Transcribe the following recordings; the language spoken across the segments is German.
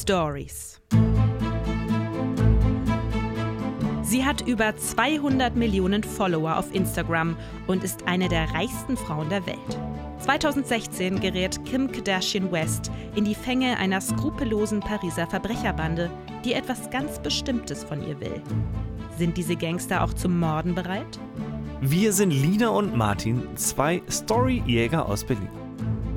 Stories. Sie hat über 200 Millionen Follower auf Instagram und ist eine der reichsten Frauen der Welt. 2016 gerät Kim Kardashian West in die Fänge einer skrupellosen Pariser Verbrecherbande, die etwas ganz Bestimmtes von ihr will. Sind diese Gangster auch zum Morden bereit? Wir sind Lina und Martin, zwei Storyjäger aus Berlin.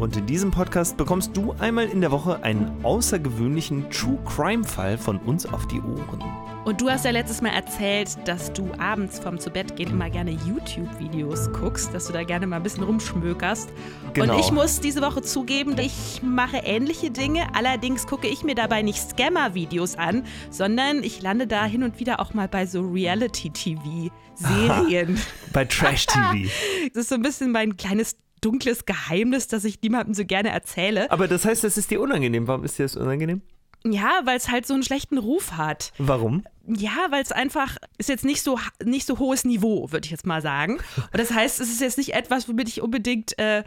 Und in diesem Podcast bekommst du einmal in der Woche einen außergewöhnlichen True Crime Fall von uns auf die Ohren. Und du hast ja letztes Mal erzählt, dass du abends vom zu Bett gehen immer gerne YouTube-Videos guckst, dass du da gerne mal ein bisschen rumschmökerst. Genau. Und ich muss diese Woche zugeben, ich mache ähnliche Dinge. Allerdings gucke ich mir dabei nicht Scammer-Videos an, sondern ich lande da hin und wieder auch mal bei so Reality-TV-Serien. Bei Trash TV. Das ist so ein bisschen mein kleines dunkles Geheimnis, das ich niemandem so gerne erzähle. Aber das heißt, das ist dir unangenehm. Warum ist dir das unangenehm? Ja, weil es halt so einen schlechten Ruf hat. Warum? Ja, weil es einfach ist jetzt nicht so nicht so hohes Niveau, würde ich jetzt mal sagen. Und das heißt, es ist jetzt nicht etwas, womit ich unbedingt, äh,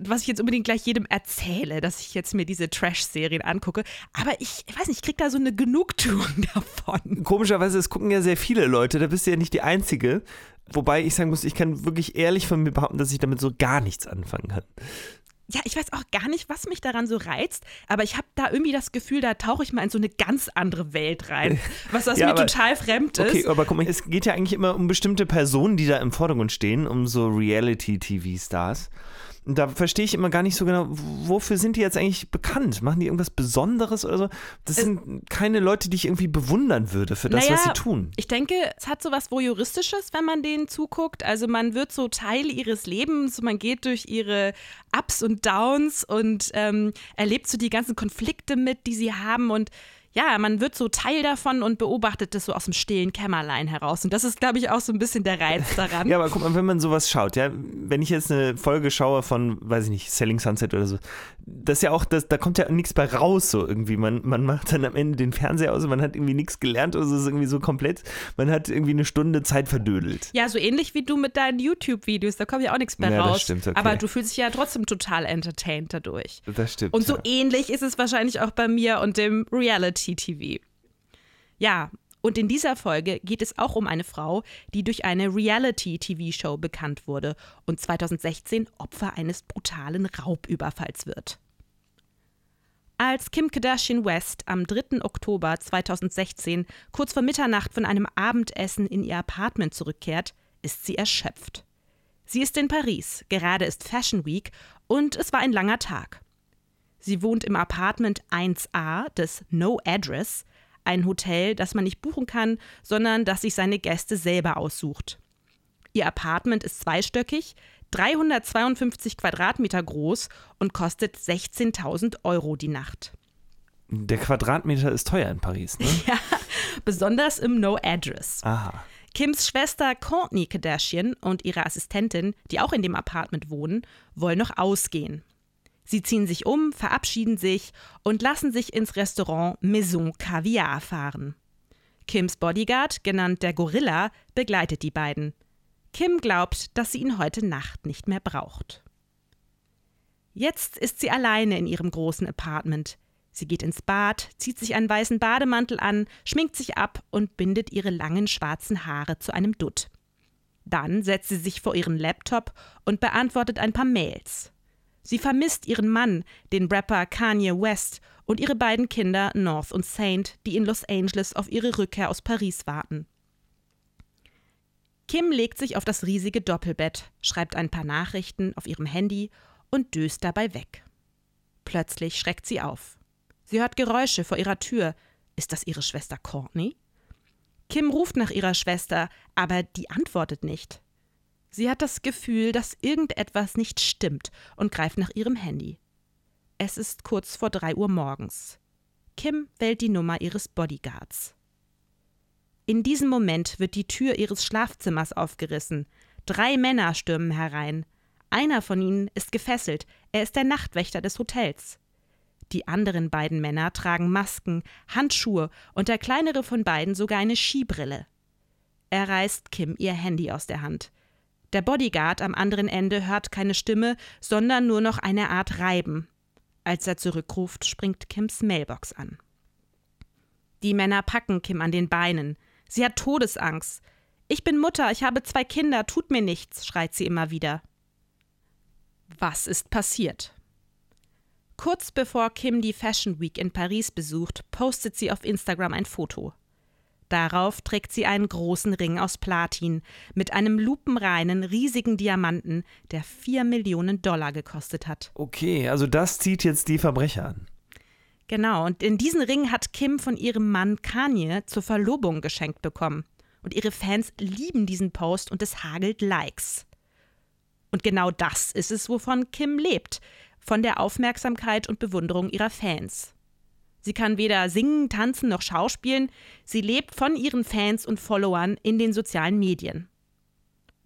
was ich jetzt unbedingt gleich jedem erzähle, dass ich jetzt mir diese Trash-Serien angucke. Aber ich, ich weiß nicht, ich krieg da so eine Genugtuung davon. Komischerweise, es gucken ja sehr viele Leute. Da bist du ja nicht die Einzige. Wobei ich sagen muss, ich kann wirklich ehrlich von mir behaupten, dass ich damit so gar nichts anfangen kann. Ja, ich weiß auch gar nicht, was mich daran so reizt, aber ich habe da irgendwie das Gefühl, da tauche ich mal in so eine ganz andere Welt rein, was das Ja, mir aber- total fremd ist. Okay, aber guck mal, es geht ja eigentlich immer um bestimmte Personen, die da im Vordergrund stehen, um so Reality-TV-Stars. Und da verstehe ich immer gar nicht so genau, wofür sind die jetzt eigentlich bekannt? Machen die irgendwas Besonderes oder so? Das sind keine Leute, die ich irgendwie bewundern würde für das, was sie tun. Ich denke, es hat so was Voyeuristisches, wenn man denen zuguckt. Also man wird so Teil ihres Lebens, man geht durch ihre Ups und Downs und ähm, erlebt so die ganzen Konflikte mit, die sie haben und ja, man wird so Teil davon und beobachtet das so aus dem stillen Kämmerlein heraus. Und das ist, glaube ich, auch so ein bisschen der Reiz daran. Ja, aber guck mal, wenn man sowas schaut, ja, wenn ich jetzt eine Folge schaue von, weiß ich nicht, Selling Sunset oder so, das ist ja auch, das, da kommt ja nichts bei raus, so irgendwie. Man, man macht dann am Ende den Fernseher aus und man hat irgendwie nichts gelernt oder so, es ist irgendwie so komplett, man hat irgendwie eine Stunde Zeit verdödelt. Ja, so ähnlich wie du mit deinen YouTube-Videos, da kommt ja auch nichts mehr Ja, das raus. stimmt, okay. Aber du fühlst dich ja trotzdem total entertained dadurch. Das stimmt. Und so ja. ähnlich ist es wahrscheinlich auch bei mir und dem Reality-TV. Ja, und in dieser Folge geht es auch um eine Frau, die durch eine Reality-TV-Show bekannt wurde und 2016 Opfer eines brutalen Raubüberfalls wird. Als Kim Kardashian West am 3. Oktober 2016 kurz vor Mitternacht von einem Abendessen in ihr Apartment zurückkehrt, ist sie erschöpft. Sie ist in Paris, gerade ist Fashion Week und es war ein langer Tag. Sie wohnt im Apartment 1a des No Address, ein Hotel, das man nicht buchen kann, sondern das sich seine Gäste selber aussucht. Ihr Apartment ist zweistöckig, 352 Quadratmeter groß und kostet 16.000 Euro die Nacht. Der Quadratmeter ist teuer in Paris, ne? Besonders im No Address. Aha. Kims Schwester Courtney Kardashian und ihre Assistentin, die auch in dem Apartment wohnen, wollen noch ausgehen. Sie ziehen sich um, verabschieden sich und lassen sich ins Restaurant Maison Caviar fahren. Kims Bodyguard, genannt der Gorilla, begleitet die beiden. Kim glaubt, dass sie ihn heute Nacht nicht mehr braucht. Jetzt ist sie alleine in ihrem großen Apartment. Sie geht ins Bad, zieht sich einen weißen Bademantel an, schminkt sich ab und bindet ihre langen schwarzen Haare zu einem Dutt. Dann setzt sie sich vor ihren Laptop und beantwortet ein paar Mails. Sie vermisst ihren Mann, den Rapper Kanye West, und ihre beiden Kinder North und Saint, die in Los Angeles auf ihre Rückkehr aus Paris warten. Kim legt sich auf das riesige Doppelbett, schreibt ein paar Nachrichten auf ihrem Handy und döst dabei weg. Plötzlich schreckt sie auf. Sie hört Geräusche vor ihrer Tür. Ist das ihre Schwester Courtney? Kim ruft nach ihrer Schwester, aber die antwortet nicht. Sie hat das Gefühl, dass irgendetwas nicht stimmt und greift nach ihrem Handy. Es ist kurz vor drei Uhr morgens. Kim wählt die Nummer ihres Bodyguards. In diesem Moment wird die Tür ihres Schlafzimmers aufgerissen. Drei Männer stürmen herein. Einer von ihnen ist gefesselt, er ist der Nachtwächter des Hotels. Die anderen beiden Männer tragen Masken, Handschuhe und der kleinere von beiden sogar eine Skibrille. Er reißt Kim ihr Handy aus der Hand. Der Bodyguard am anderen Ende hört keine Stimme, sondern nur noch eine Art Reiben. Als er zurückruft, springt Kims Mailbox an. Die Männer packen Kim an den Beinen. Sie hat Todesangst. Ich bin Mutter, ich habe zwei Kinder, tut mir nichts, schreit sie immer wieder. Was ist passiert? Kurz bevor Kim die Fashion Week in Paris besucht, postet sie auf Instagram ein Foto. Darauf trägt sie einen großen Ring aus Platin mit einem lupenreinen, riesigen Diamanten, der 4 Millionen Dollar gekostet hat. Okay, also das zieht jetzt die Verbrecher an. Genau, und in diesen Ring hat Kim von ihrem Mann Kanye zur Verlobung geschenkt bekommen. Und ihre Fans lieben diesen Post und es hagelt Likes. Und genau das ist es, wovon Kim lebt, von der Aufmerksamkeit und Bewunderung ihrer Fans. Sie kann weder singen, tanzen noch schauspielen, sie lebt von ihren Fans und Followern in den sozialen Medien.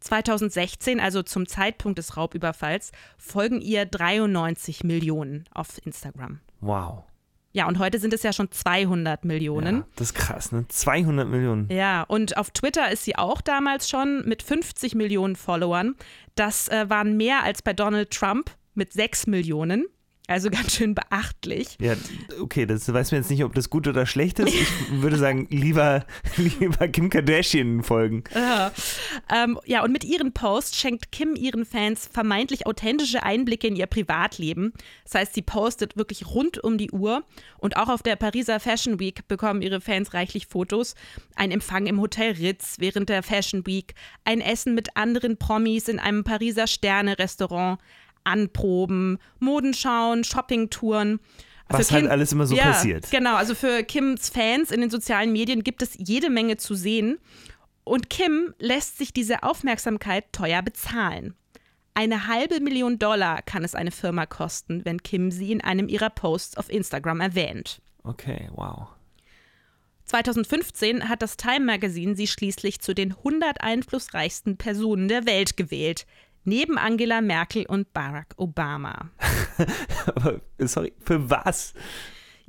2016, also zum Zeitpunkt des Raubüberfalls, folgen ihr 93 Millionen auf Instagram. Wow. Ja, und heute sind es ja schon 200 Millionen. Ja, das ist krass, ne? 200 Millionen. Ja, und auf Twitter ist sie auch damals schon mit 50 Millionen Followern. Das äh, waren mehr als bei Donald Trump mit 6 Millionen. Also ganz schön beachtlich. Ja, okay, das weiß man jetzt nicht, ob das gut oder schlecht ist. Ich würde sagen, lieber, lieber Kim Kardashian folgen. Ja. Ähm, ja, und mit ihren Posts schenkt Kim ihren Fans vermeintlich authentische Einblicke in ihr Privatleben. Das heißt, sie postet wirklich rund um die Uhr. Und auch auf der Pariser Fashion Week bekommen ihre Fans reichlich Fotos. Ein Empfang im Hotel Ritz während der Fashion Week, ein Essen mit anderen Promis in einem Pariser Sterne-Restaurant, Anproben, Modenschauen, Shoppingtouren. Was Kim, halt alles immer so ja, passiert. Genau, also für Kims Fans in den sozialen Medien gibt es jede Menge zu sehen. Und Kim lässt sich diese Aufmerksamkeit teuer bezahlen. Eine halbe Million Dollar kann es eine Firma kosten, wenn Kim sie in einem ihrer Posts auf Instagram erwähnt. Okay, wow. 2015 hat das Time Magazine sie schließlich zu den 100 einflussreichsten Personen der Welt gewählt neben Angela Merkel und Barack Obama. Aber sorry, für was?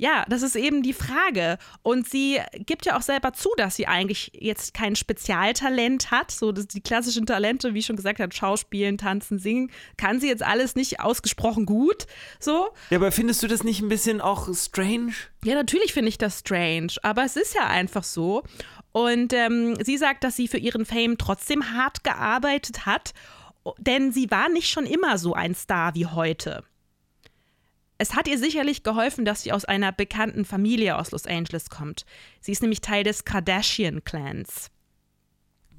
Ja, das ist eben die Frage. Und sie gibt ja auch selber zu, dass sie eigentlich jetzt kein Spezialtalent hat. So die klassischen Talente, wie schon gesagt hat, Schauspielen, Tanzen, Singen, kann sie jetzt alles nicht ausgesprochen gut. So. Ja, aber findest du das nicht ein bisschen auch strange? Ja, natürlich finde ich das strange. Aber es ist ja einfach so. Und ähm, sie sagt, dass sie für ihren Fame trotzdem hart gearbeitet hat denn sie war nicht schon immer so ein Star wie heute. Es hat ihr sicherlich geholfen, dass sie aus einer bekannten Familie aus Los Angeles kommt. Sie ist nämlich Teil des Kardashian-Clans.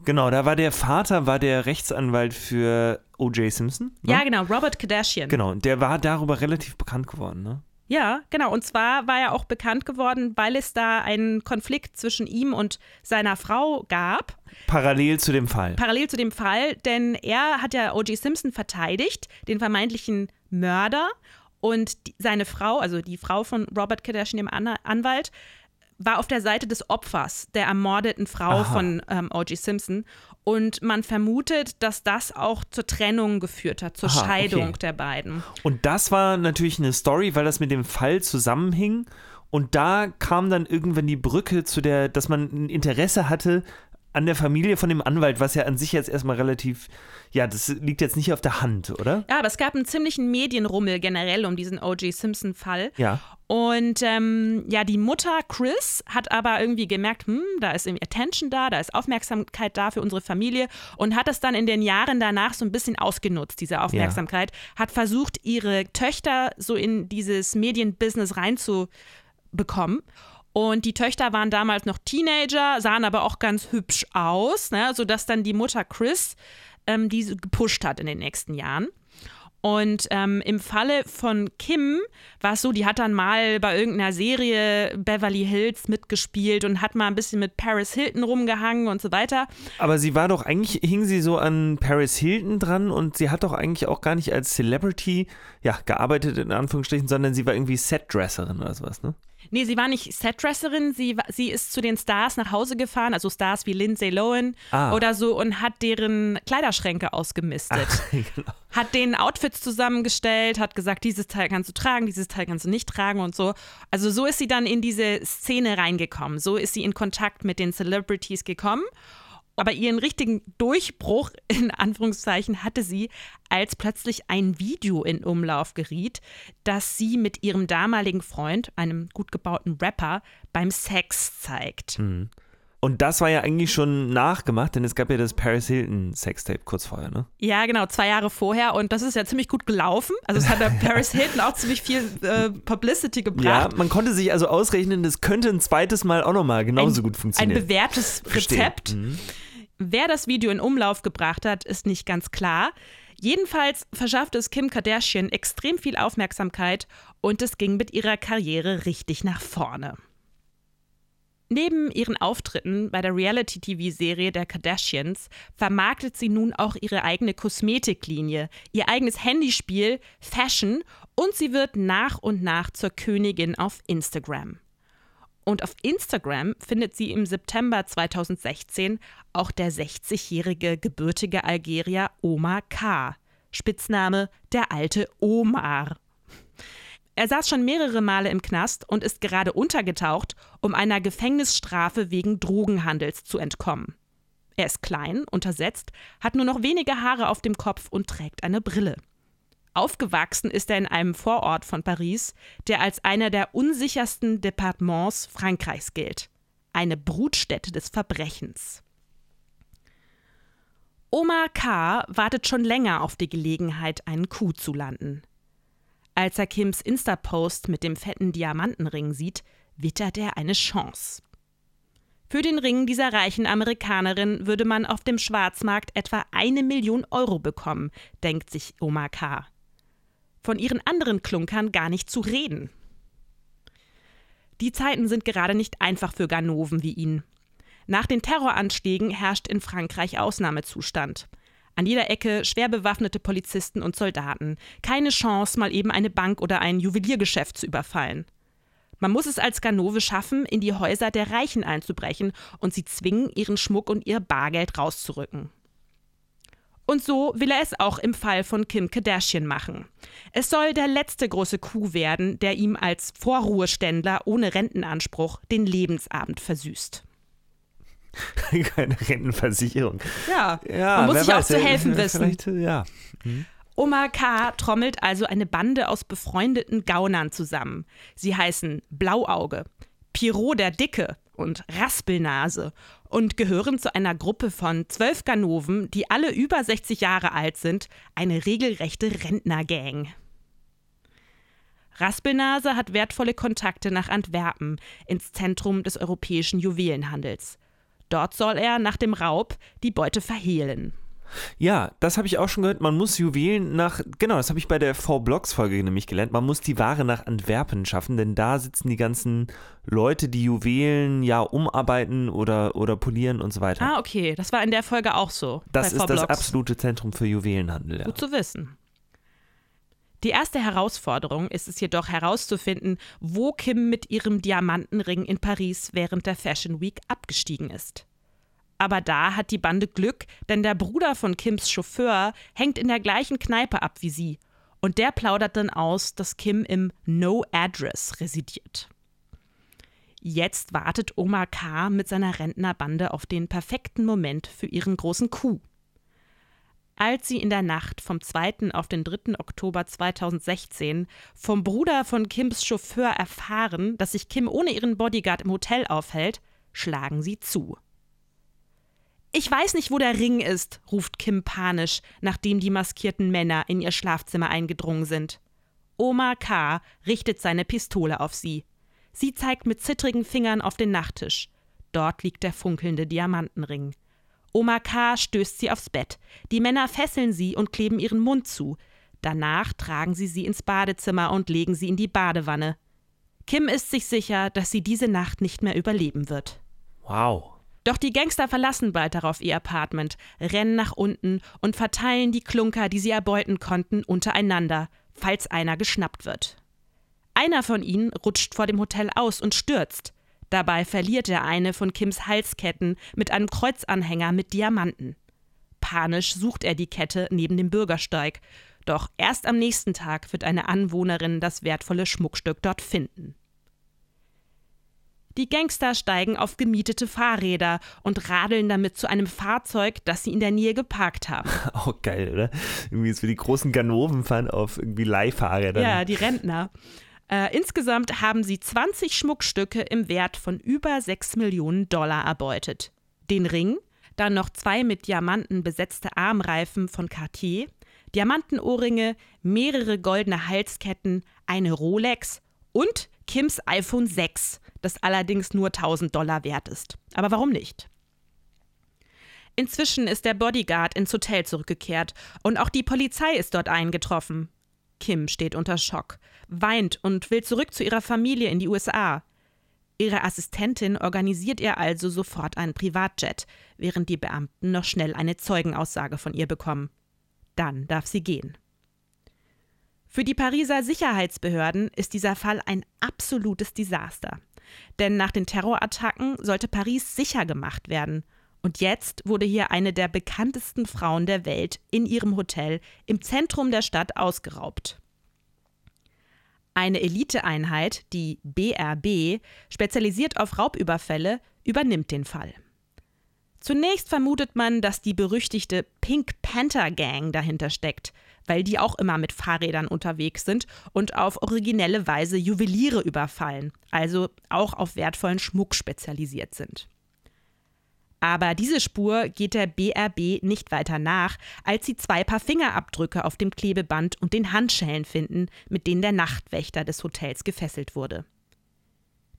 Genau, da war der Vater, war der Rechtsanwalt für O.J. Simpson. Ne? Ja, genau, Robert Kardashian. Genau, der war darüber relativ bekannt geworden, ne? Ja, genau. Und zwar war er auch bekannt geworden, weil es da einen Konflikt zwischen ihm und seiner Frau gab. Parallel zu dem Fall. Parallel zu dem Fall, denn er hat ja O.J. Simpson verteidigt, den vermeintlichen Mörder. Und die, seine Frau, also die Frau von Robert Kardashian, dem An Anwalt, war auf der Seite des Opfers, der ermordeten Frau Aha. von ähm, O.J. Simpson. Und man vermutet, dass das auch zur Trennung geführt hat, zur Aha, Scheidung okay. der beiden. Und das war natürlich eine Story, weil das mit dem Fall zusammenhing. Und da kam dann irgendwann die Brücke zu der, dass man ein Interesse hatte an der Familie von dem Anwalt, was ja an sich jetzt erstmal relativ, ja, das liegt jetzt nicht auf der Hand, oder? Ja, aber es gab einen ziemlichen Medienrummel generell um diesen O.J. Simpson-Fall. Ja. Und ähm, ja, die Mutter Chris hat aber irgendwie gemerkt, hm, da ist irgendwie Attention da, da ist Aufmerksamkeit da für unsere Familie und hat das dann in den Jahren danach so ein bisschen ausgenutzt, diese Aufmerksamkeit. Ja. Hat versucht, ihre Töchter so in dieses Medienbusiness reinzubekommen. Und die Töchter waren damals noch Teenager, sahen aber auch ganz hübsch aus, ne, sodass dann die Mutter Chris ähm, diese gepusht hat in den nächsten Jahren. Und ähm, im Falle von Kim war es so, die hat dann mal bei irgendeiner Serie Beverly Hills mitgespielt und hat mal ein bisschen mit Paris Hilton rumgehangen und so weiter. Aber sie war doch eigentlich, hing sie so an Paris Hilton dran und sie hat doch eigentlich auch gar nicht als Celebrity, ja, gearbeitet in Anführungsstrichen, sondern sie war irgendwie Setdresserin oder sowas, ne? Nee, sie war nicht Setdresserin, sie, sie ist zu den Stars nach Hause gefahren, also Stars wie Lindsay Lohan ah. oder so und hat deren Kleiderschränke ausgemistet. Ach, genau. Hat denen Outfits zusammengestellt, hat gesagt, dieses Teil kannst du tragen, dieses Teil kannst du nicht tragen und so. Also so ist sie dann in diese Szene reingekommen. So ist sie in Kontakt mit den Celebrities gekommen. Aber ihren richtigen Durchbruch in Anführungszeichen hatte sie, als plötzlich ein Video in Umlauf geriet, das sie mit ihrem damaligen Freund, einem gut gebauten Rapper, beim Sex zeigt. Mhm. Und das war ja eigentlich schon nachgemacht, denn es gab ja das Paris Hilton Sextape kurz vorher, ne? Ja, genau, zwei Jahre vorher. Und das ist ja ziemlich gut gelaufen. Also es hat der Paris Hilton auch ziemlich viel äh, Publicity gebracht. Ja, man konnte sich also ausrechnen, das könnte ein zweites Mal auch nochmal genauso ein, gut funktionieren. Ein bewährtes Rezept. Mhm. Wer das Video in Umlauf gebracht hat, ist nicht ganz klar. Jedenfalls verschaffte es Kim Kardashian extrem viel Aufmerksamkeit und es ging mit ihrer Karriere richtig nach vorne. Neben ihren Auftritten bei der Reality-TV-Serie der Kardashians vermarktet sie nun auch ihre eigene Kosmetiklinie, ihr eigenes Handyspiel, Fashion und sie wird nach und nach zur Königin auf Instagram. Und auf Instagram findet sie im September 2016 auch der 60-jährige gebürtige Algerier Omar K., Spitzname der alte Omar. Er saß schon mehrere Male im Knast und ist gerade untergetaucht, um einer Gefängnisstrafe wegen Drogenhandels zu entkommen. Er ist klein, untersetzt, hat nur noch wenige Haare auf dem Kopf und trägt eine Brille. Aufgewachsen ist er in einem Vorort von Paris, der als einer der unsichersten Departements Frankreichs gilt. Eine Brutstätte des Verbrechens. Omar K. wartet schon länger auf die Gelegenheit, einen Coup zu landen. Als er Kims Insta-Post mit dem fetten Diamantenring sieht, wittert er eine Chance. Für den Ring dieser reichen Amerikanerin würde man auf dem Schwarzmarkt etwa eine Million Euro bekommen, denkt sich Omar K. Von ihren anderen Klunkern gar nicht zu reden. Die Zeiten sind gerade nicht einfach für Ganoven wie ihn. Nach den Terroranschlägen herrscht in Frankreich Ausnahmezustand. An jeder Ecke schwer bewaffnete Polizisten und Soldaten. Keine Chance, mal eben eine Bank oder ein Juweliergeschäft zu überfallen. Man muss es als Ganove schaffen, in die Häuser der Reichen einzubrechen und sie zwingen, ihren Schmuck und ihr Bargeld rauszurücken. Und so will er es auch im Fall von Kim Kardashian machen. Es soll der letzte große Coup werden, der ihm als Vorruheständler ohne Rentenanspruch den Lebensabend versüßt. Keine Rentenversicherung. Ja, ja man muss sich weiß, auch zu helfen wissen. Ja. Hm. Omar K. trommelt also eine Bande aus befreundeten Gaunern zusammen. Sie heißen Blauauge, Pierrot der Dicke und Raspelnase und gehören zu einer Gruppe von zwölf Ganoven, die alle über 60 Jahre alt sind, eine regelrechte Rentnergang. Raspelnase hat wertvolle Kontakte nach Antwerpen, ins Zentrum des europäischen Juwelenhandels. Dort soll er nach dem Raub die Beute verhehlen. Ja, das habe ich auch schon gehört. Man muss Juwelen nach, genau, das habe ich bei der V-Blocks-Folge nämlich gelernt. Man muss die Ware nach Antwerpen schaffen, denn da sitzen die ganzen Leute, die Juwelen ja umarbeiten oder, oder polieren und so weiter. Ah, okay. Das war in der Folge auch so. Das ist das absolute Zentrum für Juwelenhandel. Ja. Gut zu wissen. Die erste Herausforderung ist es jedoch herauszufinden, wo Kim mit ihrem Diamantenring in Paris während der Fashion Week abgestiegen ist. Aber da hat die Bande Glück, denn der Bruder von Kims Chauffeur hängt in der gleichen Kneipe ab wie sie. Und der plaudert dann aus, dass Kim im No Address residiert. Jetzt wartet Omar K. mit seiner Rentnerbande auf den perfekten Moment für ihren großen Coup. Als sie in der Nacht vom 2. auf den 3. Oktober 2016 vom Bruder von Kims Chauffeur erfahren, dass sich Kim ohne ihren Bodyguard im Hotel aufhält, schlagen sie zu. Ich weiß nicht, wo der Ring ist, ruft Kim panisch, nachdem die maskierten Männer in ihr Schlafzimmer eingedrungen sind. Omar K. richtet seine Pistole auf sie. Sie zeigt mit zittrigen Fingern auf den Nachttisch. Dort liegt der funkelnde Diamantenring. Oma K. stößt sie aufs Bett. Die Männer fesseln sie und kleben ihren Mund zu. Danach tragen sie sie ins Badezimmer und legen sie in die Badewanne. Kim ist sich sicher, dass sie diese Nacht nicht mehr überleben wird. Wow. Doch die Gangster verlassen bald darauf ihr Apartment, rennen nach unten und verteilen die Klunker, die sie erbeuten konnten, untereinander, falls einer geschnappt wird. Einer von ihnen rutscht vor dem Hotel aus und stürzt. Dabei verliert er eine von Kims Halsketten mit einem Kreuzanhänger mit Diamanten. Panisch sucht er die Kette neben dem Bürgersteig, doch erst am nächsten Tag wird eine Anwohnerin das wertvolle Schmuckstück dort finden. Die Gangster steigen auf gemietete Fahrräder und radeln damit zu einem Fahrzeug, das sie in der Nähe geparkt haben. Auch geil, oder? Irgendwie so die großen Ganoven fahren auf irgendwie Leihfahrrädern. Ja, die Rentner. Äh, insgesamt haben sie 20 Schmuckstücke im Wert von über 6 Millionen Dollar erbeutet. Den Ring, dann noch zwei mit Diamanten besetzte Armreifen von Cartier, Diamantenohrringe, mehrere goldene Halsketten, eine Rolex und Kims iPhone 6, das allerdings nur 1000 Dollar wert ist. Aber warum nicht? Inzwischen ist der Bodyguard ins Hotel zurückgekehrt und auch die Polizei ist dort eingetroffen. Kim steht unter Schock, weint und will zurück zu ihrer Familie in die USA. Ihre Assistentin organisiert ihr also sofort einen Privatjet, während die Beamten noch schnell eine Zeugenaussage von ihr bekommen. Dann darf sie gehen. Für die Pariser Sicherheitsbehörden ist dieser Fall ein absolutes Desaster. Denn nach den Terrorattacken sollte Paris sicher gemacht werden. Und jetzt wurde hier eine der bekanntesten Frauen der Welt in ihrem Hotel im Zentrum der Stadt ausgeraubt. Eine Eliteeinheit, die BRB, spezialisiert auf Raubüberfälle, übernimmt den Fall. Zunächst vermutet man, dass die berüchtigte Pink Panther Gang dahinter steckt, weil die auch immer mit Fahrrädern unterwegs sind und auf originelle Weise Juweliere überfallen, also auch auf wertvollen Schmuck spezialisiert sind. Aber diese Spur geht der BRB nicht weiter nach, als sie zwei Paar Fingerabdrücke auf dem Klebeband und den Handschellen finden, mit denen der Nachtwächter des Hotels gefesselt wurde.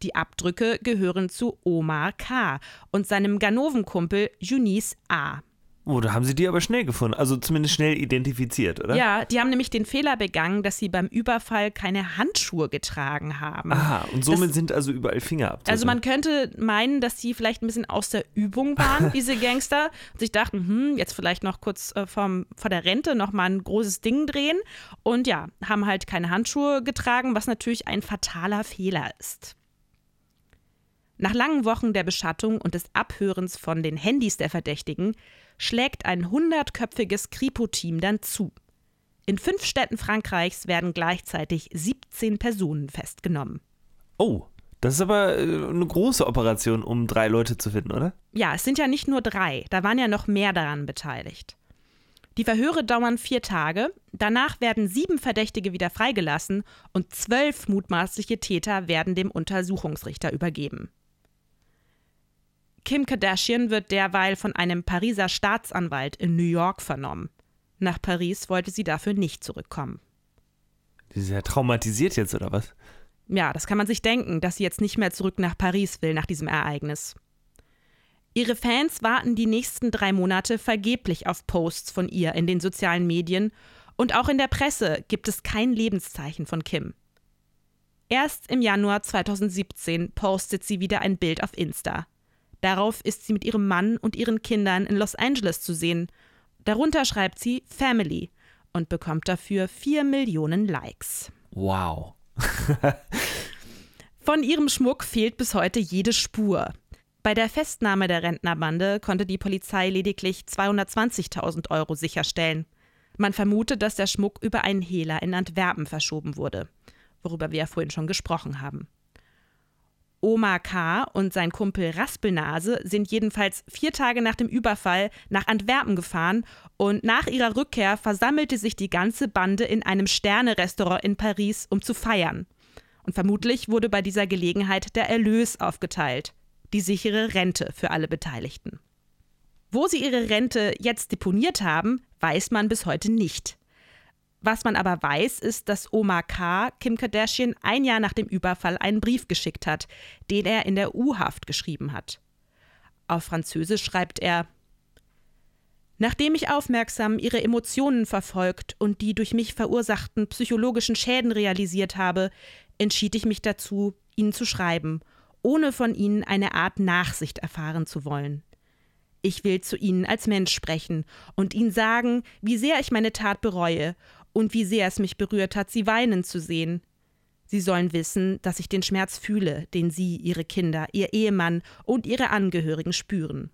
Die Abdrücke gehören zu Omar K. und seinem Ganovenkumpel Junis A. Oh, da haben sie die aber schnell gefunden, also zumindest schnell identifiziert, oder? Ja, die haben nämlich den Fehler begangen, dass sie beim Überfall keine Handschuhe getragen haben. Aha, und somit das, sind also überall Fingerabdrücke. Also man könnte meinen, dass sie vielleicht ein bisschen aus der Übung waren, diese Gangster, und sich dachten, hm, jetzt vielleicht noch kurz äh, vom, vor der Rente nochmal ein großes Ding drehen. Und ja, haben halt keine Handschuhe getragen, was natürlich ein fataler Fehler ist. Nach langen Wochen der Beschattung und des Abhörens von den Handys der Verdächtigen schlägt ein hundertköpfiges Kripo-Team dann zu. In fünf Städten Frankreichs werden gleichzeitig 17 Personen festgenommen. Oh, das ist aber äh, eine große Operation, um drei Leute zu finden, oder? Ja, es sind ja nicht nur drei, da waren ja noch mehr daran beteiligt. Die Verhöre dauern vier Tage, danach werden sieben Verdächtige wieder freigelassen und zwölf mutmaßliche Täter werden dem Untersuchungsrichter übergeben. Kim Kardashian wird derweil von einem Pariser Staatsanwalt in New York vernommen. Nach Paris wollte sie dafür nicht zurückkommen. Sie ist ja traumatisiert jetzt, oder was? Ja, das kann man sich denken, dass sie jetzt nicht mehr zurück nach Paris will nach diesem Ereignis. Ihre Fans warten die nächsten drei Monate vergeblich auf Posts von ihr in den sozialen Medien und auch in der Presse gibt es kein Lebenszeichen von Kim. Erst im Januar 2017 postet sie wieder ein Bild auf Insta. Darauf ist sie mit ihrem Mann und ihren Kindern in Los Angeles zu sehen. Darunter schreibt sie Family und bekommt dafür 4 Millionen Likes. Wow. Von ihrem Schmuck fehlt bis heute jede Spur. Bei der Festnahme der Rentnerbande konnte die Polizei lediglich 220.000 Euro sicherstellen. Man vermutet, dass der Schmuck über einen Hehler in Antwerpen verschoben wurde, worüber wir ja vorhin schon gesprochen haben. Oma K. und sein Kumpel Raspelnase sind jedenfalls vier Tage nach dem Überfall nach Antwerpen gefahren und nach ihrer Rückkehr versammelte sich die ganze Bande in einem Sterne-Restaurant in Paris, um zu feiern. Und vermutlich wurde bei dieser Gelegenheit der Erlös aufgeteilt, die sichere Rente für alle Beteiligten. Wo sie ihre Rente jetzt deponiert haben, weiß man bis heute nicht. Was man aber weiß, ist, dass Oma K. Kim Kardashian ein Jahr nach dem Überfall einen Brief geschickt hat, den er in der U-Haft geschrieben hat. Auf Französisch schreibt er Nachdem ich aufmerksam ihre Emotionen verfolgt und die durch mich verursachten psychologischen Schäden realisiert habe, entschied ich mich dazu, ihnen zu schreiben, ohne von ihnen eine Art Nachsicht erfahren zu wollen. Ich will zu ihnen als Mensch sprechen und ihnen sagen, wie sehr ich meine Tat bereue und wie sehr es mich berührt hat, sie weinen zu sehen. Sie sollen wissen, dass ich den Schmerz fühle, den Sie, Ihre Kinder, Ihr Ehemann und Ihre Angehörigen spüren.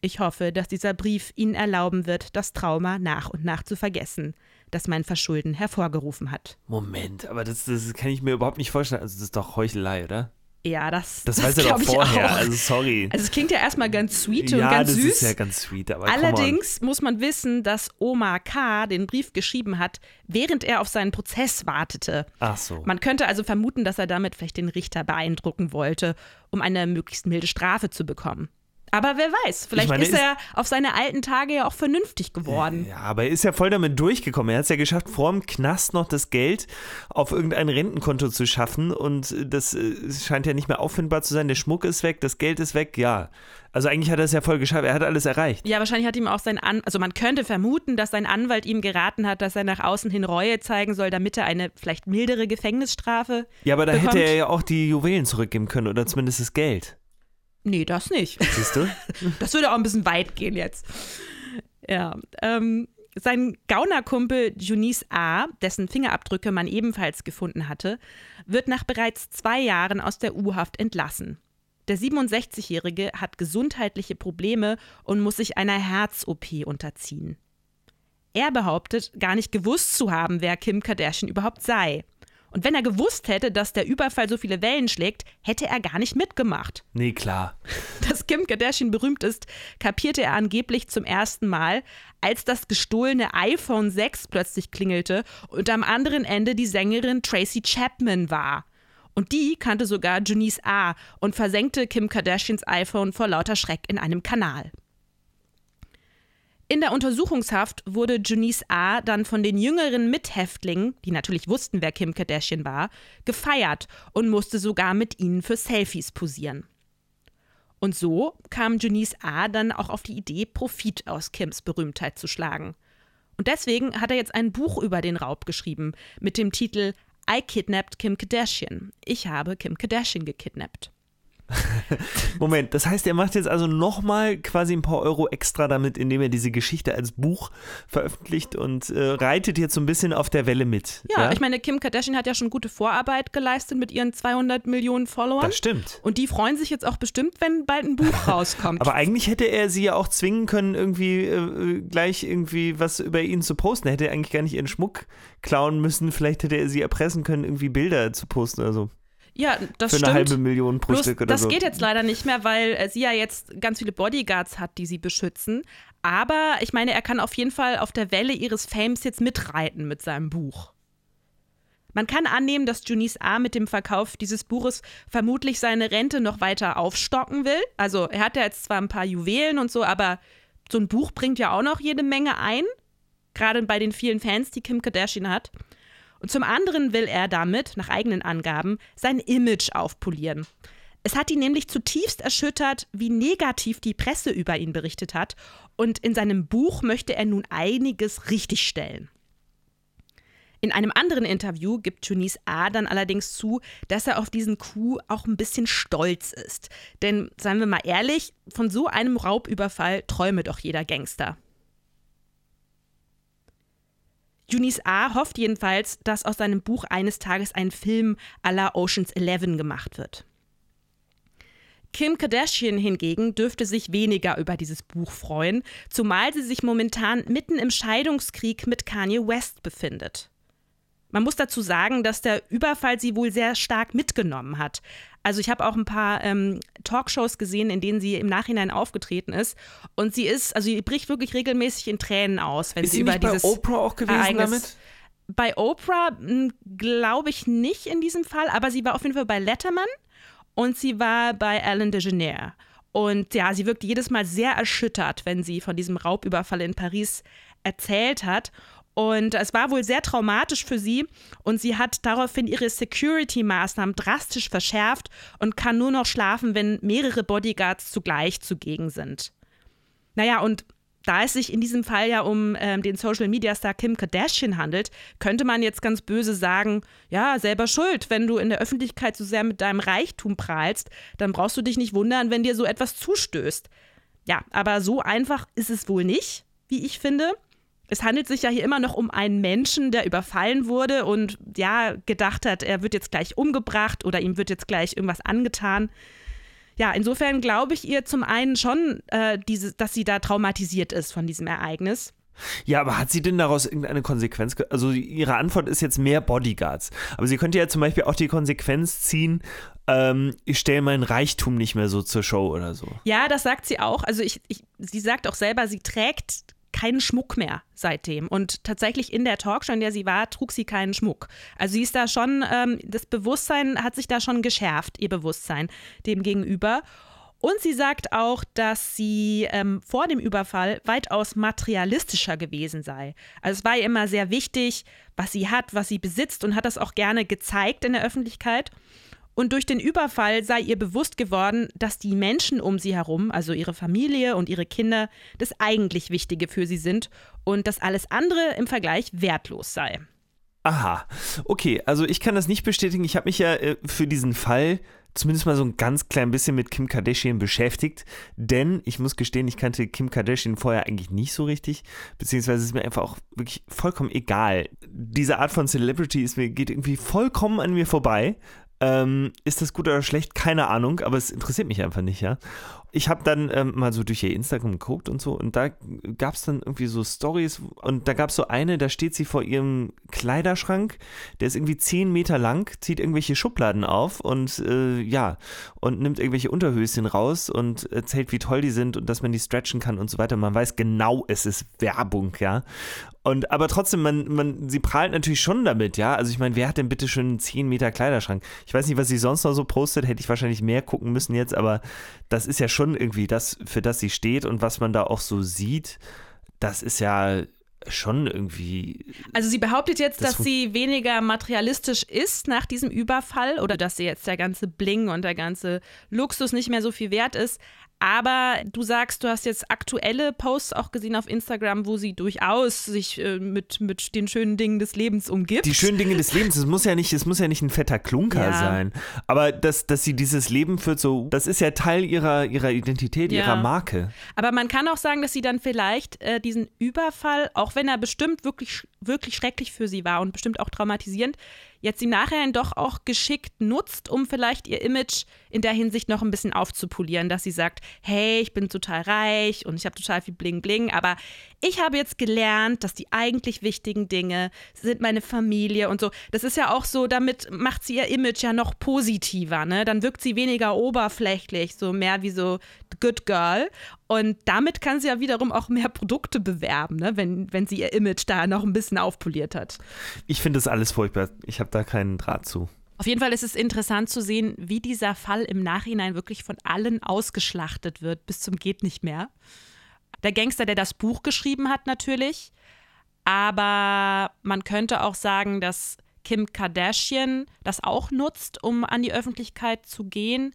Ich hoffe, dass dieser Brief Ihnen erlauben wird, das Trauma nach und nach zu vergessen, das mein Verschulden hervorgerufen hat. Moment, aber das, das kann ich mir überhaupt nicht vorstellen. Also, das ist doch Heuchelei, oder? Ja, das, das, das weiß er doch vorher, also sorry. Also es klingt ja erstmal ganz sweet ja, und ganz das süß. ist ja ganz sweet, aber Allerdings muss man wissen, dass Omar K. den Brief geschrieben hat, während er auf seinen Prozess wartete. Ach so. Man könnte also vermuten, dass er damit vielleicht den Richter beeindrucken wollte, um eine möglichst milde Strafe zu bekommen. Aber wer weiß, vielleicht meine, ist er auf seine alten Tage ja auch vernünftig geworden. Ja, aber er ist ja voll damit durchgekommen. Er hat es ja geschafft, vor dem Knast noch das Geld auf irgendein Rentenkonto zu schaffen und das äh, scheint ja nicht mehr auffindbar zu sein. Der Schmuck ist weg, das Geld ist weg, ja. Also eigentlich hat er es ja voll geschafft, er hat alles erreicht. Ja, wahrscheinlich hat ihm auch sein An also man könnte vermuten, dass sein Anwalt ihm geraten hat, dass er nach außen hin Reue zeigen soll, damit er eine vielleicht mildere Gefängnisstrafe Ja, aber da bekommt. hätte er ja auch die Juwelen zurückgeben können oder zumindest das Geld. Nee, das nicht. Siehst du? Das würde auch ein bisschen weit gehen jetzt. Ja. Ähm, sein Gaunerkumpel Junice A., dessen Fingerabdrücke man ebenfalls gefunden hatte, wird nach bereits zwei Jahren aus der U-Haft entlassen. Der 67-Jährige hat gesundheitliche Probleme und muss sich einer Herz-OP unterziehen. Er behauptet, gar nicht gewusst zu haben, wer Kim Kardashian überhaupt sei. Und wenn er gewusst hätte, dass der Überfall so viele Wellen schlägt, hätte er gar nicht mitgemacht. Nee, klar. Dass Kim Kardashian berühmt ist, kapierte er angeblich zum ersten Mal, als das gestohlene iPhone 6 plötzlich klingelte und am anderen Ende die Sängerin Tracy Chapman war. Und die kannte sogar Junice A. und versenkte Kim Kardashians iPhone vor lauter Schreck in einem Kanal. In der Untersuchungshaft wurde Junice A. dann von den jüngeren Mithäftlingen, die natürlich wussten, wer Kim Kardashian war, gefeiert und musste sogar mit ihnen für Selfies posieren. Und so kam Junice A. dann auch auf die Idee, Profit aus Kims Berühmtheit zu schlagen. Und deswegen hat er jetzt ein Buch über den Raub geschrieben mit dem Titel I Kidnapped Kim Kardashian. Ich habe Kim Kardashian gekidnappt. Moment, das heißt, er macht jetzt also nochmal quasi ein paar Euro extra damit, indem er diese Geschichte als Buch veröffentlicht und äh, reitet jetzt so ein bisschen auf der Welle mit. Ja, ja, ich meine, Kim Kardashian hat ja schon gute Vorarbeit geleistet mit ihren 200 Millionen Followern. Das stimmt. Und die freuen sich jetzt auch bestimmt, wenn bald ein Buch rauskommt. Aber eigentlich hätte er sie ja auch zwingen können, irgendwie äh, gleich irgendwie was über ihn zu posten. Er hätte eigentlich gar nicht ihren Schmuck klauen müssen. Vielleicht hätte er sie erpressen können, irgendwie Bilder zu posten oder so. Ja, das Für stimmt. eine halbe Million pro Bloß, Stück oder das so. geht jetzt leider nicht mehr, weil äh, sie ja jetzt ganz viele Bodyguards hat, die sie beschützen. Aber ich meine, er kann auf jeden Fall auf der Welle ihres Fames jetzt mitreiten mit seinem Buch. Man kann annehmen, dass Junice A. mit dem Verkauf dieses Buches vermutlich seine Rente noch weiter aufstocken will. Also er hat ja jetzt zwar ein paar Juwelen und so, aber so ein Buch bringt ja auch noch jede Menge ein. Gerade bei den vielen Fans, die Kim Kardashian hat. Und zum anderen will er damit, nach eigenen Angaben, sein Image aufpolieren. Es hat ihn nämlich zutiefst erschüttert, wie negativ die Presse über ihn berichtet hat, und in seinem Buch möchte er nun einiges richtigstellen. In einem anderen Interview gibt Junice A. dann allerdings zu, dass er auf diesen Coup auch ein bisschen stolz ist. Denn, seien wir mal ehrlich, von so einem Raubüberfall träume doch jeder Gangster. Junice A. hofft jedenfalls, dass aus seinem Buch eines Tages ein Film à la Oceans 11 gemacht wird. Kim Kardashian hingegen dürfte sich weniger über dieses Buch freuen, zumal sie sich momentan mitten im Scheidungskrieg mit Kanye West befindet. Man muss dazu sagen, dass der Überfall sie wohl sehr stark mitgenommen hat. Also ich habe auch ein paar ähm, Talkshows gesehen, in denen sie im Nachhinein aufgetreten ist. Und sie ist, also sie bricht wirklich regelmäßig in Tränen aus, wenn ist sie, sie über nicht dieses bei Oprah auch gewesen Ereignis damit? bei Oprah glaube ich nicht in diesem Fall, aber sie war auf jeden Fall bei Letterman und sie war bei Ellen DeGeneres. Und ja, sie wirkt jedes Mal sehr erschüttert, wenn sie von diesem Raubüberfall in Paris erzählt hat. Und es war wohl sehr traumatisch für sie und sie hat daraufhin ihre Security-Maßnahmen drastisch verschärft und kann nur noch schlafen, wenn mehrere Bodyguards zugleich zugegen sind. Naja, und da es sich in diesem Fall ja um ähm, den Social Media Star Kim Kardashian handelt, könnte man jetzt ganz böse sagen: Ja, selber schuld. Wenn du in der Öffentlichkeit so sehr mit deinem Reichtum prahlst, dann brauchst du dich nicht wundern, wenn dir so etwas zustößt. Ja, aber so einfach ist es wohl nicht, wie ich finde. Es handelt sich ja hier immer noch um einen Menschen, der überfallen wurde und ja, gedacht hat, er wird jetzt gleich umgebracht oder ihm wird jetzt gleich irgendwas angetan ja, insofern glaube ich ihr zum einen schon, äh, diese, dass sie da traumatisiert ist von diesem Ereignis. Ja, aber hat sie denn daraus irgendeine Konsequenz? Also ihre Antwort ist jetzt mehr Bodyguards. Aber sie könnte ja zum Beispiel auch die Konsequenz ziehen, ähm, ich stelle meinen Reichtum nicht mehr so zur Show oder so. Ja, das sagt sie auch. Also ich, ich, sie sagt auch selber, sie trägt keinen Schmuck mehr seitdem. Und tatsächlich in der Talkshow, in der sie war, trug sie keinen Schmuck. Also sie ist da schon, ähm, das Bewusstsein hat sich da schon geschärft, ihr Bewusstsein dem gegenüber. Und sie sagt auch, dass sie ähm, vor dem Überfall weitaus materialistischer gewesen sei. Also es war ihr immer sehr wichtig, was sie hat, was sie besitzt und hat das auch gerne gezeigt in der Öffentlichkeit. Und durch den Überfall sei ihr bewusst geworden, dass die Menschen um sie herum, also ihre Familie und ihre Kinder, das eigentlich Wichtige für sie sind und dass alles andere im Vergleich wertlos sei. Aha, okay, also ich kann das nicht bestätigen. Ich habe mich ja äh, für diesen Fall zumindest mal so ein ganz klein bisschen mit Kim Kardashian beschäftigt, denn ich muss gestehen, ich kannte Kim Kardashian vorher eigentlich nicht so richtig, beziehungsweise ist mir einfach auch wirklich vollkommen egal. Diese Art von Celebrity ist mir, geht irgendwie vollkommen an mir vorbei. Ähm, ist das gut oder schlecht? Keine Ahnung, aber es interessiert mich einfach nicht, ja. Ich habe dann ähm, mal so durch ihr Instagram geguckt und so und da gab es dann irgendwie so Stories und da gab es so eine, da steht sie vor ihrem Kleiderschrank, der ist irgendwie zehn Meter lang, zieht irgendwelche Schubladen auf und äh, ja, und nimmt irgendwelche Unterhöschen raus und erzählt, wie toll die sind und dass man die stretchen kann und so weiter. Man weiß genau, es ist Werbung, ja. Und aber trotzdem, man, man, sie prahlt natürlich schon damit, ja. Also ich meine, wer hat denn bitte schon einen 10 Meter Kleiderschrank? Ich weiß nicht, was sie sonst noch so postet, hätte ich wahrscheinlich mehr gucken müssen jetzt, aber das ist ja schon irgendwie das, für das sie steht und was man da auch so sieht, das ist ja schon irgendwie. Also sie behauptet jetzt, das dass sie weniger materialistisch ist nach diesem Überfall oder dass sie jetzt der ganze Bling und der ganze Luxus nicht mehr so viel wert ist. Aber du sagst, du hast jetzt aktuelle Posts auch gesehen auf Instagram, wo sie durchaus sich äh, mit, mit den schönen Dingen des Lebens umgibt. Die schönen Dinge des Lebens, es muss ja nicht, es muss ja nicht ein fetter Klunker ja. sein. Aber dass, dass sie dieses Leben führt, so, das ist ja Teil ihrer, ihrer Identität, ja. ihrer Marke. Aber man kann auch sagen, dass sie dann vielleicht äh, diesen Überfall, auch wenn er bestimmt wirklich, wirklich schrecklich für sie war und bestimmt auch traumatisierend, jetzt im Nachhinein doch auch geschickt nutzt, um vielleicht ihr Image in der Hinsicht noch ein bisschen aufzupolieren, dass sie sagt, hey, ich bin total reich und ich habe total viel Bling Bling, aber ich habe jetzt gelernt, dass die eigentlich wichtigen Dinge sind meine Familie und so. Das ist ja auch so, damit macht sie ihr Image ja noch positiver, ne? Dann wirkt sie weniger oberflächlich, so mehr wie so Good Girl. Und damit kann sie ja wiederum auch mehr Produkte bewerben, ne? wenn, wenn sie ihr Image da noch ein bisschen aufpoliert hat. Ich finde das alles furchtbar. Ich habe da keinen Draht zu. Auf jeden Fall ist es interessant zu sehen, wie dieser Fall im Nachhinein wirklich von allen ausgeschlachtet wird, bis zum Geht nicht mehr. Der Gangster, der das Buch geschrieben hat, natürlich. Aber man könnte auch sagen, dass Kim Kardashian das auch nutzt, um an die Öffentlichkeit zu gehen.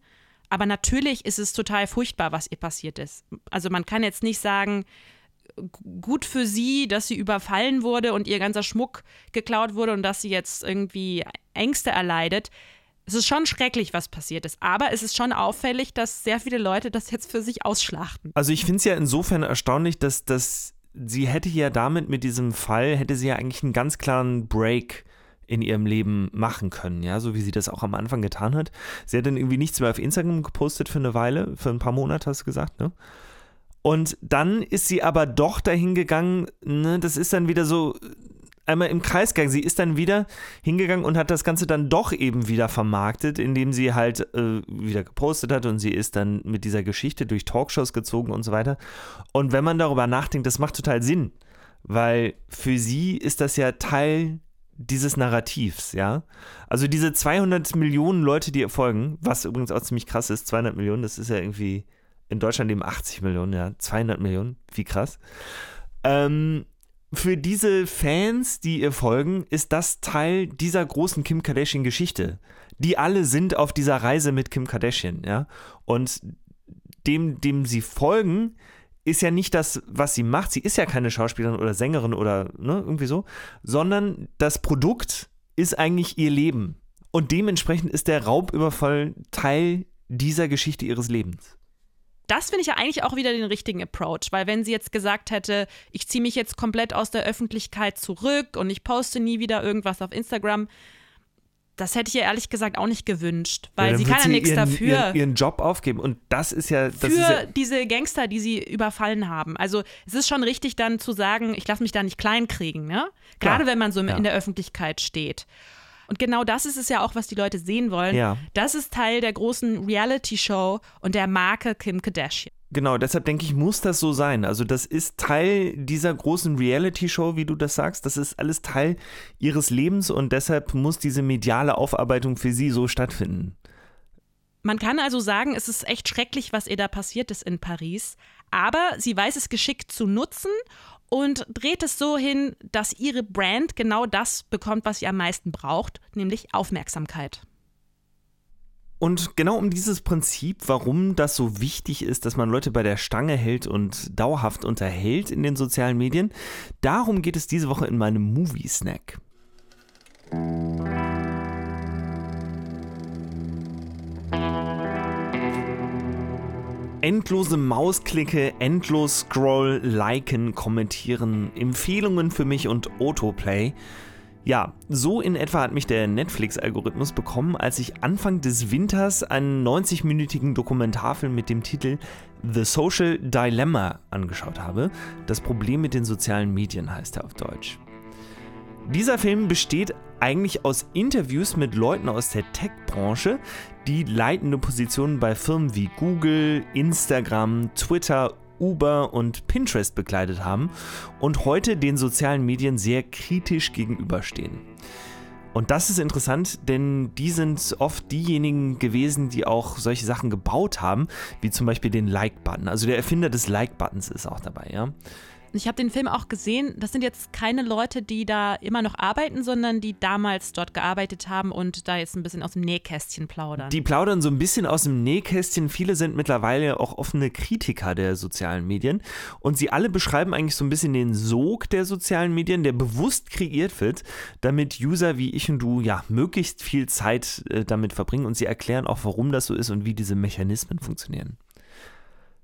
Aber natürlich ist es total furchtbar, was ihr passiert ist. Also man kann jetzt nicht sagen, gut für sie, dass sie überfallen wurde und ihr ganzer Schmuck geklaut wurde und dass sie jetzt irgendwie Ängste erleidet. Es ist schon schrecklich, was passiert ist, aber es ist schon auffällig, dass sehr viele Leute das jetzt für sich ausschlachten. Also ich finde es ja insofern erstaunlich, dass, dass sie hätte ja damit mit diesem Fall, hätte sie ja eigentlich einen ganz klaren Break in ihrem Leben machen können, ja, so wie sie das auch am Anfang getan hat. Sie hat dann irgendwie nichts mehr auf Instagram gepostet für eine Weile, für ein paar Monate hast du gesagt, ne? Und dann ist sie aber doch dahin gegangen, ne, das ist dann wieder so einmal im Kreis gegangen. Sie ist dann wieder hingegangen und hat das Ganze dann doch eben wieder vermarktet, indem sie halt äh, wieder gepostet hat und sie ist dann mit dieser Geschichte durch Talkshows gezogen und so weiter. Und wenn man darüber nachdenkt, das macht total Sinn, weil für sie ist das ja Teil dieses Narrativs, ja. Also diese 200 Millionen Leute, die ihr folgen, was übrigens auch ziemlich krass ist, 200 Millionen, das ist ja irgendwie in Deutschland leben 80 Millionen, ja, 200 Millionen, wie krass. Ähm, für diese Fans, die ihr folgen, ist das Teil dieser großen Kim Kardashian-Geschichte. Die alle sind auf dieser Reise mit Kim Kardashian, ja. Und dem, dem sie folgen, ist ja nicht das, was sie macht. Sie ist ja keine Schauspielerin oder Sängerin oder ne, irgendwie so, sondern das Produkt ist eigentlich ihr Leben. Und dementsprechend ist der Raubüberfall Teil dieser Geschichte ihres Lebens das finde ich ja eigentlich auch wieder den richtigen Approach, weil wenn sie jetzt gesagt hätte, ich ziehe mich jetzt komplett aus der Öffentlichkeit zurück und ich poste nie wieder irgendwas auf Instagram, das hätte ich ihr ehrlich gesagt auch nicht gewünscht, weil ja, sie kann ja nichts dafür. Ihren, ihren, Job aufgeben und das ist ja. Das für ist ja diese Gangster, die sie überfallen haben. Also es ist schon richtig dann zu sagen, ich lasse mich da nicht kleinkriegen, ne? Gerade wenn man so ja. in der Öffentlichkeit steht. Und genau das ist es ja auch, was die Leute sehen wollen. Ja. Das ist Teil der großen Reality-Show und der Marke Kim Kardashian. Genau, deshalb denke ich, muss das so sein. Also das ist Teil dieser großen Reality-Show, wie du das sagst. Das ist alles Teil ihres Lebens und deshalb muss diese mediale Aufarbeitung für sie so stattfinden. Man kann also sagen, es ist echt schrecklich, was ihr da passiert ist in Paris. Aber sie weiß es geschickt zu nutzen und dreht es so hin, dass ihre Brand genau das bekommt, was sie am meisten braucht, nämlich Aufmerksamkeit. Und genau um dieses Prinzip, warum das so wichtig ist, dass man Leute bei der Stange hält und dauerhaft unterhält in den sozialen Medien, darum geht es diese Woche in meinem Movie Snack. endlose Mausklicke, endlos Scroll, Liken, Kommentieren, Empfehlungen für mich und Autoplay. Ja, so in etwa hat mich der Netflix-Algorithmus bekommen, als ich Anfang des Winters einen 90-minütigen Dokumentarfilm mit dem Titel The Social Dilemma angeschaut habe. Das Problem mit den sozialen Medien heißt er auf Deutsch. Dieser Film besteht eigentlich aus Interviews mit Leuten aus der Tech-Branche, die leitende Positionen bei Firmen wie Google, Instagram, Twitter Uber und Pinterest begleitet haben und heute den sozialen Medien sehr kritisch gegenüberstehen. Und das ist interessant, denn die sind oft diejenigen gewesen, die auch solche Sachen gebaut haben, wie zum Beispiel den Like-Button. Also der Erfinder des Like-Buttons ist auch dabei, ja. Ich habe den Film auch gesehen. Das sind jetzt keine Leute, die da immer noch arbeiten, sondern die damals dort gearbeitet haben und da jetzt ein bisschen aus dem Nähkästchen plaudern. Die plaudern so ein bisschen aus dem Nähkästchen. Viele sind mittlerweile auch offene Kritiker der sozialen Medien. Und sie alle beschreiben eigentlich so ein bisschen den Sog der sozialen Medien, der bewusst kreiert wird, damit User wie ich und du ja möglichst viel Zeit äh, damit verbringen. Und sie erklären auch, warum das so ist und wie diese Mechanismen funktionieren.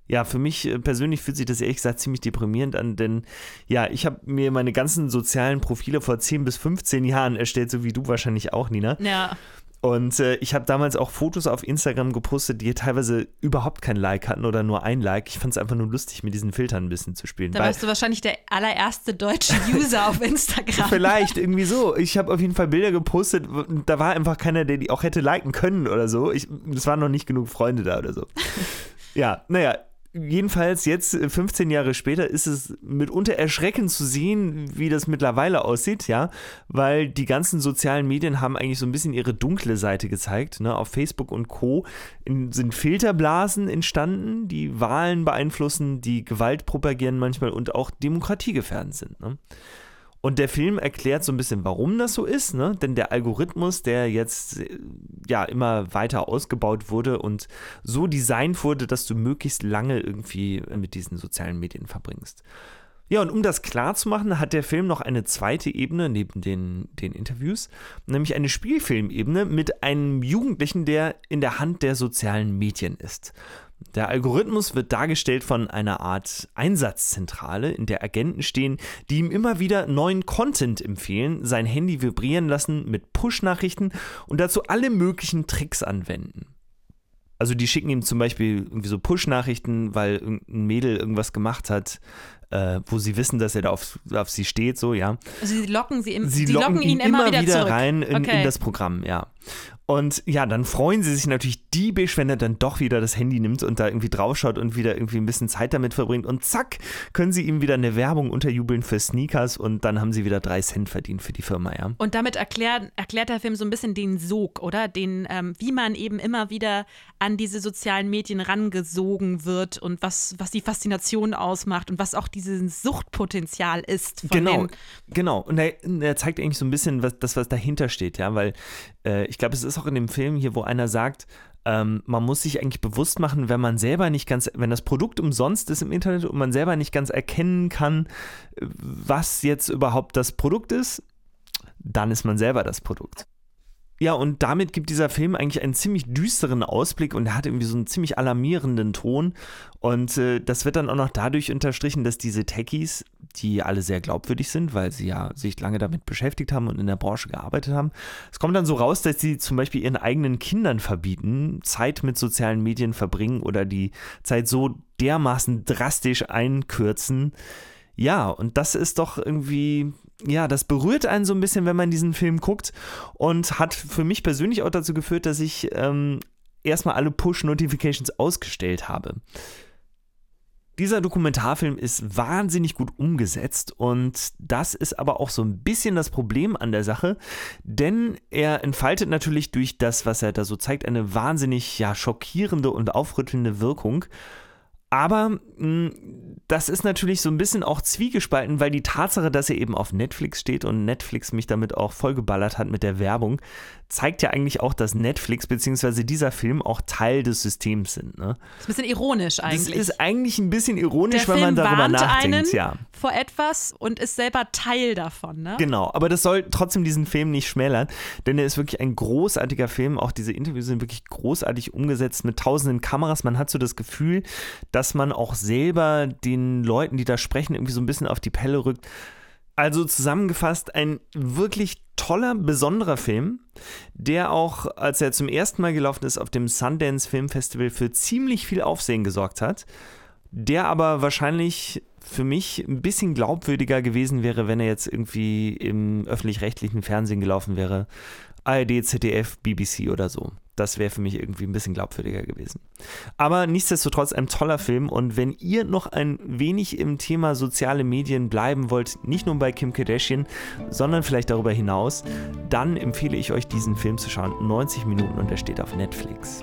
Ja, für mich äh, persönlich fühlt sich das ehrlich gesagt ziemlich deprimierend an, denn ja, ich habe mir meine ganzen sozialen Profile vor 10 bis 15 Jahren erstellt, so wie du wahrscheinlich auch, Nina. Ja. Und äh, ich habe damals auch Fotos auf Instagram gepostet, die teilweise überhaupt kein Like hatten oder nur ein Like. Ich fand es einfach nur lustig, mit diesen Filtern ein bisschen zu spielen. Da warst du wahrscheinlich der allererste deutsche User auf Instagram. Vielleicht, irgendwie so. Ich habe auf jeden Fall Bilder gepostet, da war einfach keiner, der die auch hätte liken können oder so. Es waren noch nicht genug Freunde da oder so. ja, naja, jedenfalls jetzt, 15 äh, Jahre später, ist es mitunter erschreckend zu sehen, wie das mittlerweile aussieht, ja, weil die ganzen sozialen Medien haben eigentlich so ein bisschen ihre dunkle Seite gezeigt. Ne? Auf Facebook und Co. In, sind Filterblasen entstanden, die Wahlen beeinflussen, die Gewalt propagieren manchmal und auch demokratiegefährdend sind. Ne? Und der Film erklärt so ein bisschen, warum das so ist, ne? Denn der Algorithmus, der jetzt äh, ja immer weiter ausgebaut wurde und so designt wurde, dass du möglichst lange irgendwie mit diesen sozialen Medien verbringst. Ja, und um das klar zu machen, hat der Film noch eine zweite Ebene neben den, den Interviews, nämlich eine Spielfilmebene mit einem Jugendlichen, der in der Hand der sozialen Medien ist. Der Algorithmus wird dargestellt von einer Art Einsatzzentrale, in der Agenten stehen, die ihm immer wieder neuen Content empfehlen, sein Handy vibrieren lassen mit Push-Nachrichten und dazu alle möglichen Tricks anwenden. Also die schicken ihm zum Beispiel irgendwie so Push-Nachrichten, weil irgendein Mädel irgendwas gemacht hat, äh, wo sie wissen, dass er da auf, auf sie steht, so, ja. Also sie locken sie, im, sie, sie locken, locken ihn immer, immer wieder, wieder rein in, okay. in, das Programm, ja. Und ja, dann freuen sie sich natürlich diebisch, wenn er dann doch wieder das Handy nimmt und da irgendwie draufschaut und wieder irgendwie ein bisschen Zeit damit verbringt. Und zack, können sie ihm wieder eine Werbung unterjubeln für Sneakers und dann haben sie wieder drei Cent verdient für die Firma, ja. Und damit erklärt, erklärt der Film so ein bisschen den Sog, oder? Den, ähm, wie man eben immer wieder an diese sozialen Medien rangesogen wird und was, was die Faszination ausmacht und was auch dieses Suchtpotenzial ist. genau, genau. Und er, er, zeigt eigentlich so ein bisschen was, das, was dahinter steht, ja, weil äh, ich glaube, es ist auch in dem Film hier, wo einer sagt, ähm, man muss sich eigentlich bewusst machen, wenn man selber nicht ganz, wenn das Produkt umsonst ist im Internet und man selber nicht ganz erkennen kann, was jetzt überhaupt das Produkt ist, dann ist man selber das Produkt. Ja, und damit gibt dieser Film eigentlich einen ziemlich düsteren Ausblick und er hat irgendwie so einen ziemlich alarmierenden Ton. Und äh, das wird dann auch noch dadurch unterstrichen, dass diese Techies, die alle sehr glaubwürdig sind, weil sie ja sich lange damit beschäftigt haben und in der Branche gearbeitet haben, es kommt dann so raus, dass sie zum Beispiel ihren eigenen Kindern verbieten, Zeit mit sozialen Medien verbringen oder die Zeit so dermaßen drastisch einkürzen. Ja, und das ist doch irgendwie ja, das berührt einen so ein bisschen, wenn man diesen Film guckt und hat für mich persönlich auch dazu geführt, dass ich ähm, erstmal alle Push-Notifications ausgestellt habe. Dieser Dokumentarfilm ist wahnsinnig gut umgesetzt und das ist aber auch so ein bisschen das Problem an der Sache, denn er entfaltet natürlich durch das, was er da so zeigt, eine wahnsinnig ja, schockierende und aufrüttelnde Wirkung. Aber mh, hm, das ist natürlich so ein bisschen auch zwiegespalten, weil die Tatsache, dass er eben auf Netflix steht und Netflix mich damit auch vollgeballert hat mit der Werbung, zeigt ja eigentlich auch, dass Netflix bzw. dieser Film auch Teil des Systems sind. Ne? Das ist ein bisschen ironisch eigentlich. Das ist eigentlich ein bisschen ironisch, Der wenn Film man darüber warnt nachdenkt. einen ja. vor etwas und ist selber Teil davon. Ne? Genau, aber das soll trotzdem diesen Film nicht schmälern, denn er ist wirklich ein großartiger Film. Auch diese Interviews sind wirklich großartig umgesetzt mit tausenden Kameras. Man hat so das Gefühl, dass man auch selber den Leuten, die da sprechen, irgendwie so ein bisschen auf die Pelle rückt. Also zusammengefasst, ein wirklich toller, besonderer Film, der auch, als er zum ersten Mal gelaufen ist, auf dem Sundance Film Festival für ziemlich viel Aufsehen gesorgt hat, der aber wahrscheinlich für mich ein bisschen glaubwürdiger gewesen wäre, wenn er jetzt irgendwie im öffentlich-rechtlichen Fernsehen gelaufen wäre. ARD, ZDF, BBC oder so. Das wäre für mich irgendwie ein bisschen glaubwürdiger gewesen. Aber nichtsdestotrotz ein toller Film und wenn ihr noch ein wenig im Thema soziale Medien bleiben wollt, nicht nur bei Kim Kardashian, sondern vielleicht darüber hinaus, dann empfehle ich euch diesen Film zu schauen. 90 Minuten und er steht auf Netflix.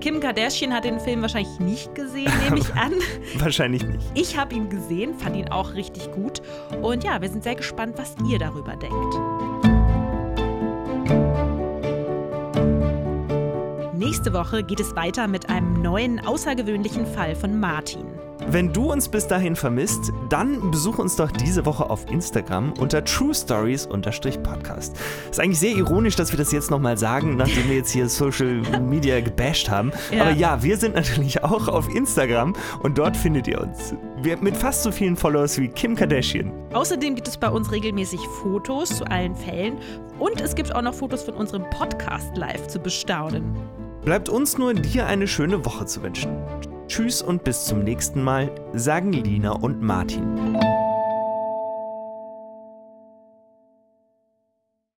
Kim Kardashian hat den Film wahrscheinlich nicht gesehen, nehme ich an. Wahrscheinlich nicht. Ich habe ihn gesehen, fand ihn auch richtig gut. Und ja, wir sind sehr gespannt, was ihr darüber denkt. Nächste Woche geht es weiter mit einem neuen außergewöhnlichen Fall von Martin. Wenn du uns bis dahin vermisst, dann besuch uns doch diese Woche auf Instagram unter True Stories-Podcast. Ist eigentlich sehr ironisch, dass wir das jetzt nochmal sagen, nachdem wir jetzt hier Social Media gebasht haben. Ja. Aber ja, wir sind natürlich auch auf Instagram und dort findet ihr uns. Wir mit fast so vielen Followers wie Kim Kardashian. Außerdem gibt es bei uns regelmäßig Fotos zu allen Fällen und es gibt auch noch Fotos von unserem Podcast live zu bestaunen. Bleibt uns nur, dir eine schöne Woche zu wünschen. Tschüss und bis zum nächsten Mal, sagen Lina und Martin.